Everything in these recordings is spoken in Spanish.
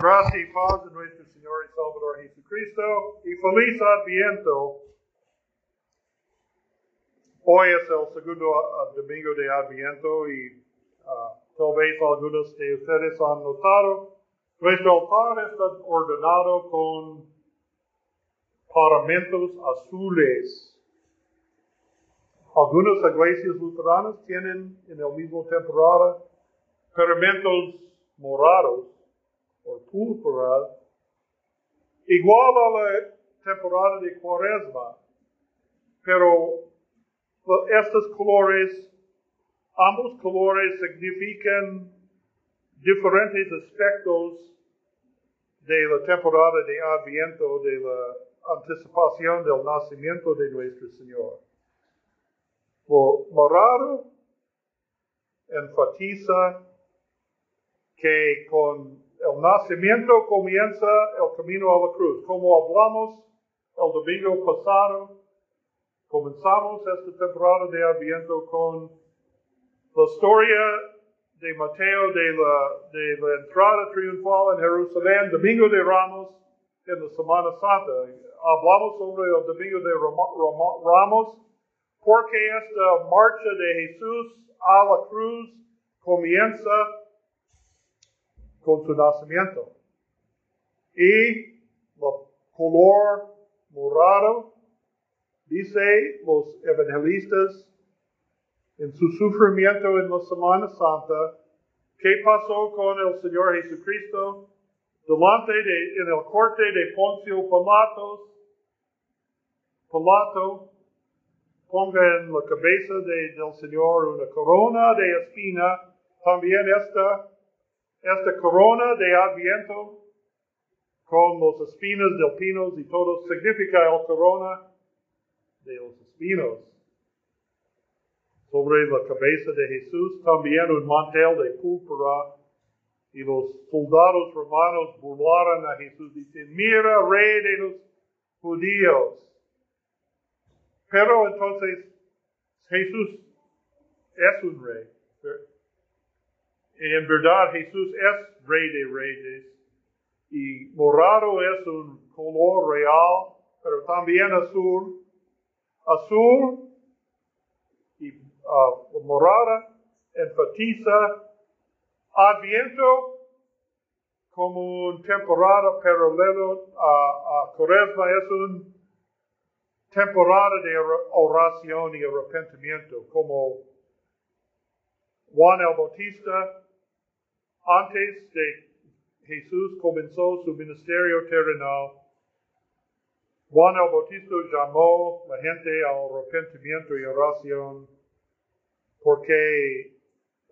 Gracia y paz de nuestro Señor y Salvador Jesucristo y feliz Adviento. Hoy es el segundo uh, domingo de Adviento y uh, tal vez algunos de ustedes han notado, nuestro altar está ordenado con paramentos azules. Algunas iglesias luteranas tienen en el mismo temporada paramentos morados o púrpura, igual a la temporada de cuaresma, pero estos colores, ambos colores significan diferentes aspectos de la temporada de Adviento, de la anticipación del nacimiento de nuestro Señor. Lo morado enfatiza que con el nacimiento comienza el camino a la cruz. Como hablamos el domingo pasado, comenzamos esta temporada de Adviento con la historia de Mateo de la, de la entrada triunfal en Jerusalén, Domingo de Ramos, en la Semana Santa. Hablamos sobre el Domingo de Ramos porque esta marcha de Jesús a la cruz comienza con su nacimiento. Y el color morado, dice los evangelistas, en su sufrimiento en la Semana Santa, ¿qué pasó con el Señor Jesucristo? Delante de, en el corte de Poncio Pilatos, Pilato ponga en la cabeza de, del Señor una corona de espina, también esta esta corona de Adviento con los espinos del pino y todo significa el corona de los espinos. Sobre la cabeza de Jesús también un mantel de púrpura y los soldados romanos burlaron a Jesús diciendo, mira, rey de los judíos. Pero entonces Jesús es un rey. En verdad Jesús es rey de reyes y morado es un color real, pero también azul. Azul y uh, morada enfatiza Adviento como una temporada paralelo a, a Cuaresma es una temporada de oración y arrepentimiento, como Juan el Bautista antes de Jesús comenzó su ministerio terrenal, Juan el Bautista llamó a la gente al arrepentimiento y oración porque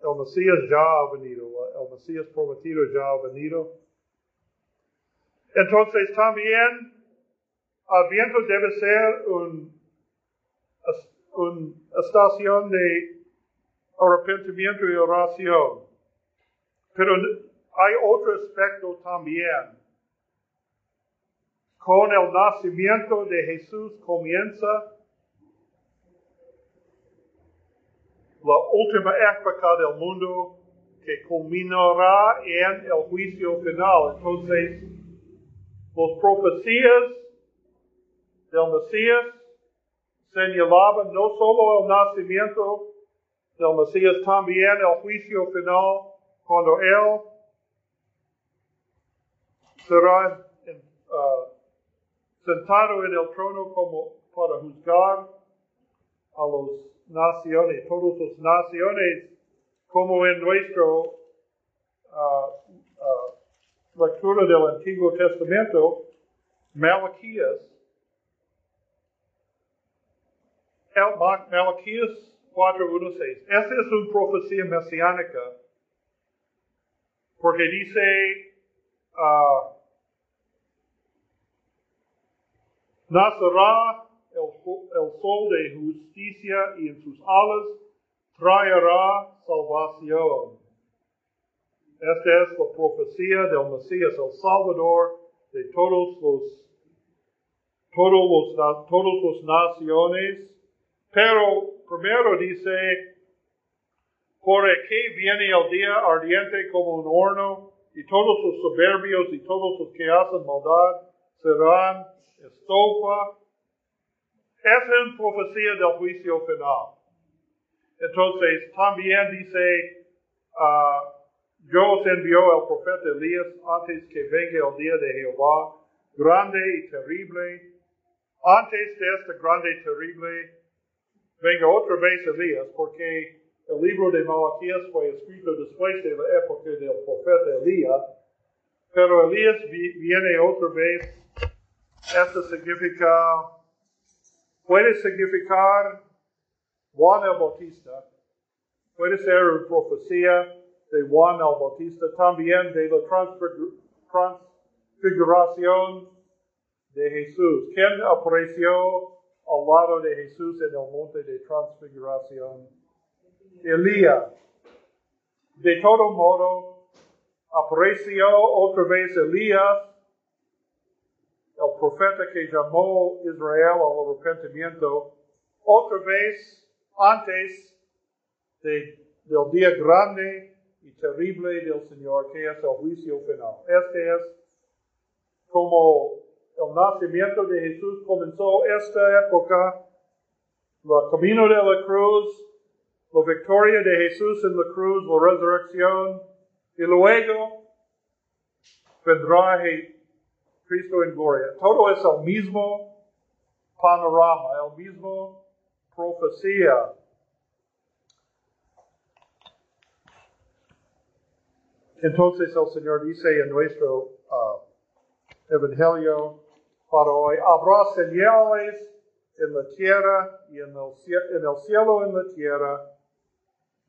el Mesías ya ha venido, el Mesías prometido ya ha venido. Entonces también Adviento debe ser una estación de arrepentimiento y oración. Pero hay otro aspecto también. Con el nacimiento de Jesús comienza la última época del mundo que culminará en el juicio final. Entonces, las profecías del Mesías señalaban no solo el nacimiento del Mesías, también el juicio final cuando Él será sentado en el trono como para juzgar a las naciones, todas las naciones, como en nuestro uh, uh, lectura del Antiguo Testamento, Malaquías, Malaquías 4.1.6. Esta es una profecía mesiánica porque dice, uh, nacerá el, el, sol de justicia y en sus alas traerá salvación. Esta es la profecía del Mesías, el Salvador de todos los, todos los, todos los naciones. Pero primero dice, por aquí viene el día ardiente como un horno y todos los soberbios y todos los que hacen maldad serán estopa. Es una profecía del juicio final. Entonces, también dice, uh, yo os envió el profeta Elías antes que venga el día de Jehová, grande y terrible. Antes de este grande y terrible, venga otra vez Elías, porque el libro de Malaquías fue escrito después de la época del profeta Elías, pero Elías viene otra vez. Esto significa, puede significar Juan el Bautista, puede ser una profecía de Juan el Bautista, también de la transfiguración de Jesús. ¿Quién apareció al lado de Jesús en el monte de transfiguración? Elías. De todo modo, apareció otra vez Elías, el profeta que llamó Israel al arrepentimiento, otra vez antes de, del día grande y terrible del Señor, que es el juicio final. Este es como el nacimiento de Jesús comenzó esta época, el camino de la cruz, la victoria de Jesús en la cruz, la resurrección, y luego vendrá Cristo en gloria. Todo es el mismo panorama, el mismo profecía. Entonces el Señor dice en nuestro uh, Evangelio para hoy, habrá señales en la tierra y en el, en el cielo en la tierra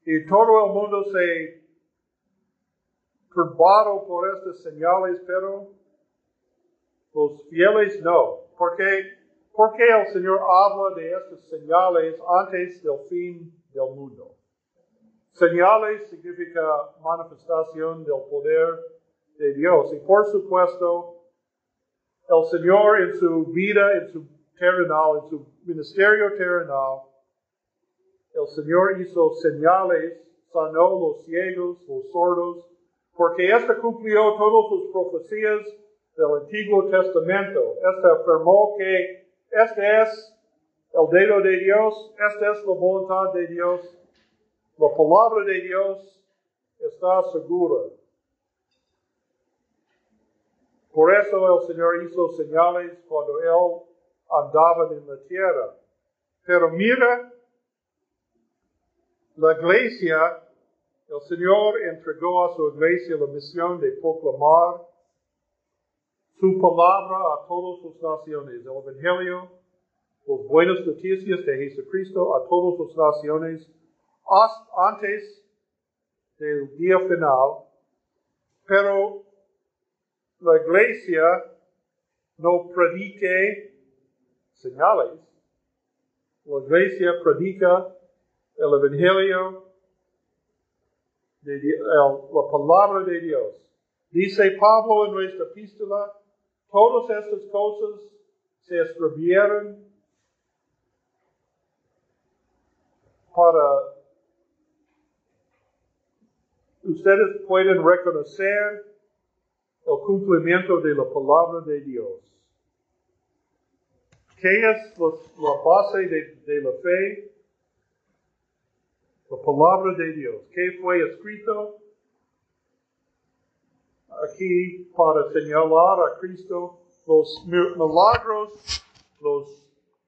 y todo el mundo se turbado por estas señales, pero los fieles no. ¿Por qué? Porque el Señor habla de estas señales antes del fin del mundo. Señales significa manifestación del poder de Dios. Y por supuesto, el Señor en su vida, en su terrenal, en su ministerio terrenal, el Señor hizo señales, sanó los ciegos, los sordos, porque éste cumplió todas sus profecías del Antiguo Testamento. Este afirmó que este es el dedo de Dios, esta es la voluntad de Dios, la palabra de Dios está segura. Por eso el Señor hizo señales cuando Él andaba en la tierra. Pero mira la iglesia, el Señor entregó a su iglesia la misión de proclamar su palabra a todas las naciones, el Evangelio, las buenas noticias de Jesucristo a todas las naciones, antes del día final, pero la iglesia no predique señales, la iglesia predica el Evangelio, de, la palabra de Dios. Dice Pablo en nuestra epístola, todas estas cosas se escribieron para ustedes pueden reconocer el cumplimiento de la palabra de Dios. ¿Qué es la, base de la fe? La palabra de Dios, que fue escrito aquí para señalar a Cristo los milagros, los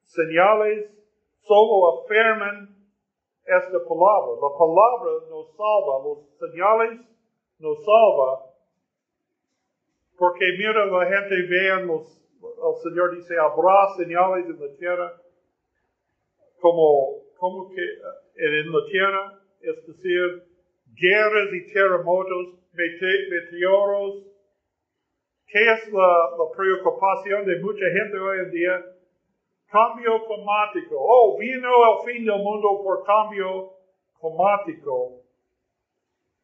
señales, solo afirman esta palabra. La palabra nos salva, los señales nos salva, porque mira la gente vean los, el Señor dice, habrá señales en la tierra como, como que en la tierra, es decir, guerras y terremotos, meteoros. ¿Qué es la, preocupación de mucha gente hoy en día? Cambio climático. Oh, vino el fin del mundo por cambio climático.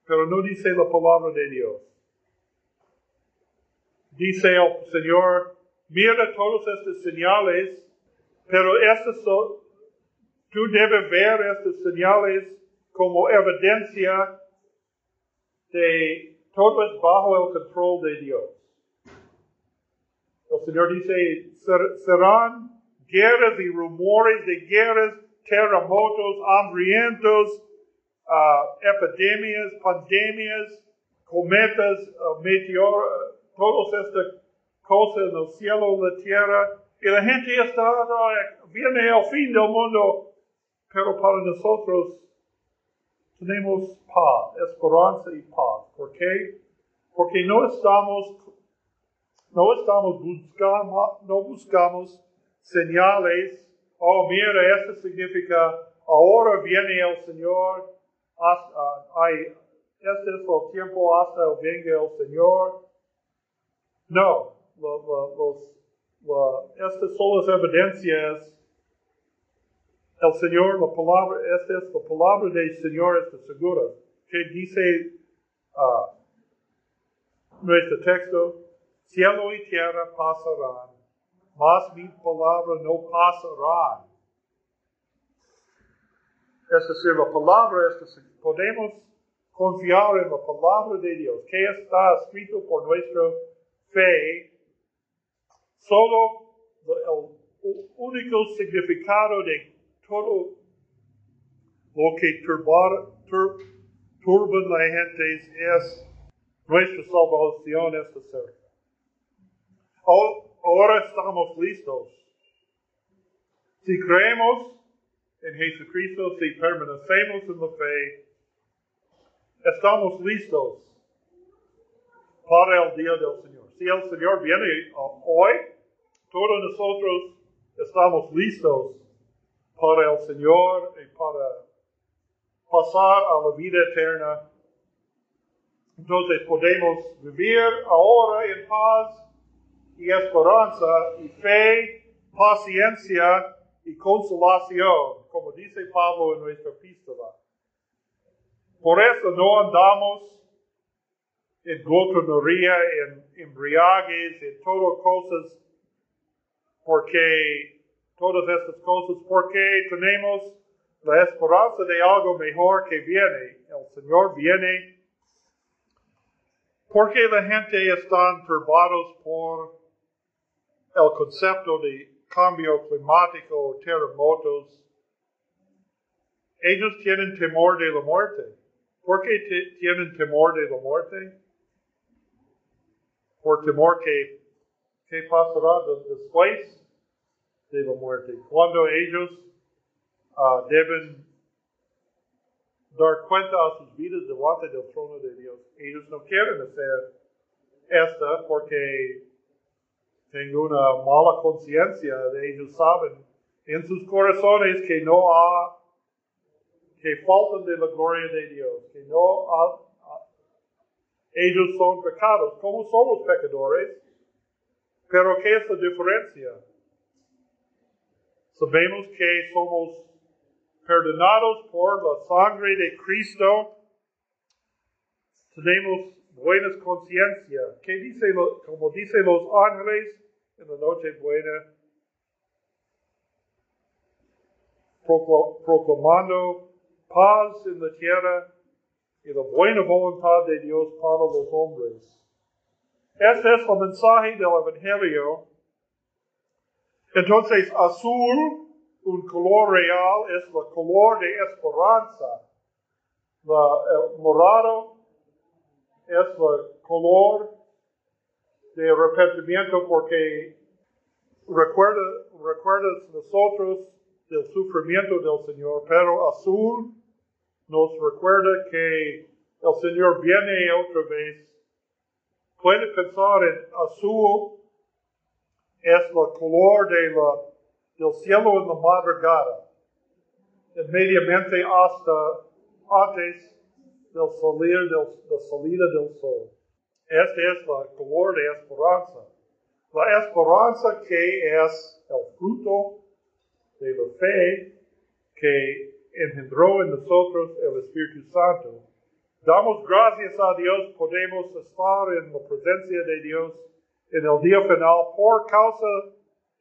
Pero no dice la palabra de Dios. Dice el Señor, mira todas estas señales, pero estas son, Tú debes ver estas señales como evidencia de todo es bajo el control de Dios. El Señor dice, serán guerras y rumores de guerras, terremotos, hambrientos, uh, epidemias, pandemias, cometas, uh, meteoros, todas estas cosas en el cielo, en la tierra. Y la gente está, viene el fin del mundo, pero para nosotros tenemos paz, esperanza y paz. ¿Por qué? Porque no estamos, no estamos buscando, no buscamos señales. Oh, mira, esto significa, ahora viene el Señor, hasta, este es el tiempo hasta venga el Señor. No, los, estas son las evidencias el Señor, la palabra, esta es la palabra del Señor, está segura. Que dice uh, nuestro texto, cielo y tierra pasarán, mas mi palabra no pasará. Es decir, la palabra, es podemos confiar en la palabra de Dios, que está escrito por nuestra fe. Solo el único significado de todo lo que turba, tur, turban la gente es nuestra salvación está cerca. Ahora estamos listos. Si creemos en Jesucristo, si permanecemos en la fe, estamos listos para el día del Señor. Si el Señor viene hoy, todos nosotros estamos listos para el Señor y para pasar a la vida eterna. Entonces podemos vivir ahora en paz y esperanza y fe, paciencia y consolación, como dice Pablo en nuestra epístola. Por eso no andamos en glotonería, en embriagues, en todo cosas, porque todas estas cosas porque tenemos la esperanza de algo mejor que viene. El Señor viene porque la gente está turbados por el concepto de cambio climático o terremotos. Ellos tienen temor de la muerte. ¿Por qué tienen temor de la muerte? Por temor que, ¿qué pasará después? De la muerte. Cuando ellos uh, deben dar cuenta a sus vidas delante del trono de Dios, ellos no quieren hacer esta porque tengo una mala conciencia ellos saben en sus corazones que no ha que faltan de la gloria de Dios, que no ellos son pecados, como somos pecadores, pero ¿qué es la diferencia? Sabemos que somos perdonados por la sangre de Cristo. Tenemos buenas conciencias. ¿Qué dice, como dicen los ángeles en la noche buena? Proclamando paz en la tierra y la buena voluntad de Dios para los hombres. Este es el mensaje del Evangelio entonces, azul, un color real, es el color de esperanza. el morado es el color de arrepentimiento porque recuerda, recuerdas nosotros del sufrimiento del Señor, pero azul nos recuerda que el Señor viene otra vez. Puede pensar en azul es el color de la, del cielo en la madrugada, inmediatamente hasta antes del salir del, la del sol. Este es el color de esperanza. La esperanza que es el fruto de la fe que engendró en nosotros el Espíritu Santo. Damos gracias a Dios, podemos estar en la presencia de Dios en el día final por causa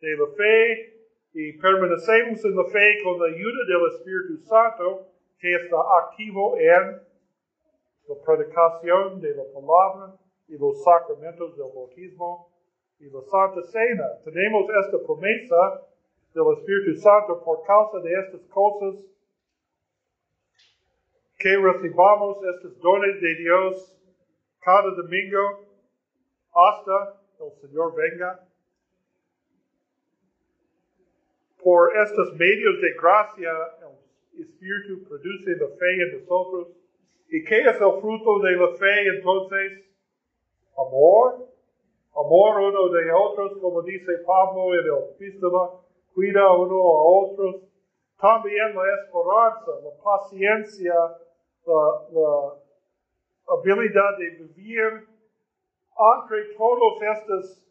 de la fe y permanecemos en la fe con la ayuda del Espíritu Santo que está activo en la predicación de la palabra y los sacramentos del bautismo y la Santa Cena. Tenemos esta promesa del Espíritu Santo por causa de estas cosas que recibamos estos dones de Dios cada domingo hasta el Señor venga. Por estos medios de gracia, el Espíritu produce la fe en nosotros. ¿Y qué es el fruto de la fe entonces? Amor. Amor uno de otros, como dice Pablo en el epístola, cuida uno a otros. También la esperanza, la paciencia, la, habilidad de vivir entre todos estos,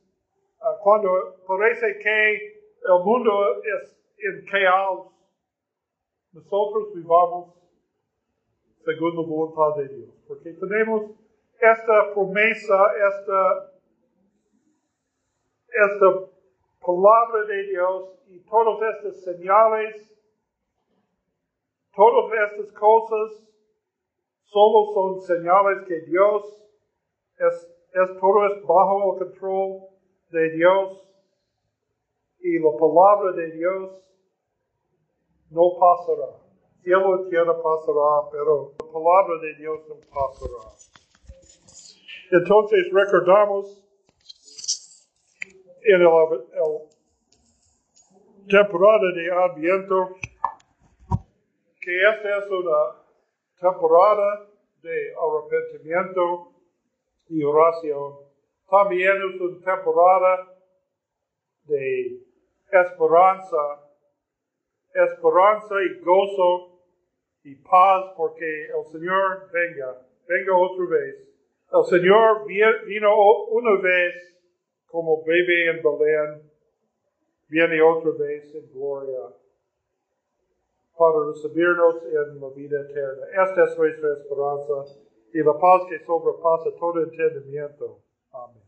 uh, cuando parece que el mundo es en caos, nosotros vivamos según la voluntad de Dios, porque tenemos esta promesa, esta, esta palabra de Dios y todas estas señales, todas estas cosas solo son señales que Dios es, es todo es bajo el control de Dios y la palabra de Dios no pasará. Cielo y tierra pasará, pero la palabra de Dios no pasará. Entonces recordamos en el temporada de Adviento que esta es una temporada de arrepentimiento y oración. También es una temporada de esperanza, esperanza y gozo y paz porque el Señor venga, venga otra vez. El Señor vino una vez como bebé en Belén, viene otra vez en gloria para recibirnos en la vida eterna. Esta es nuestra esperanza y la paz que sobrepasa todo entendimiento. Amén.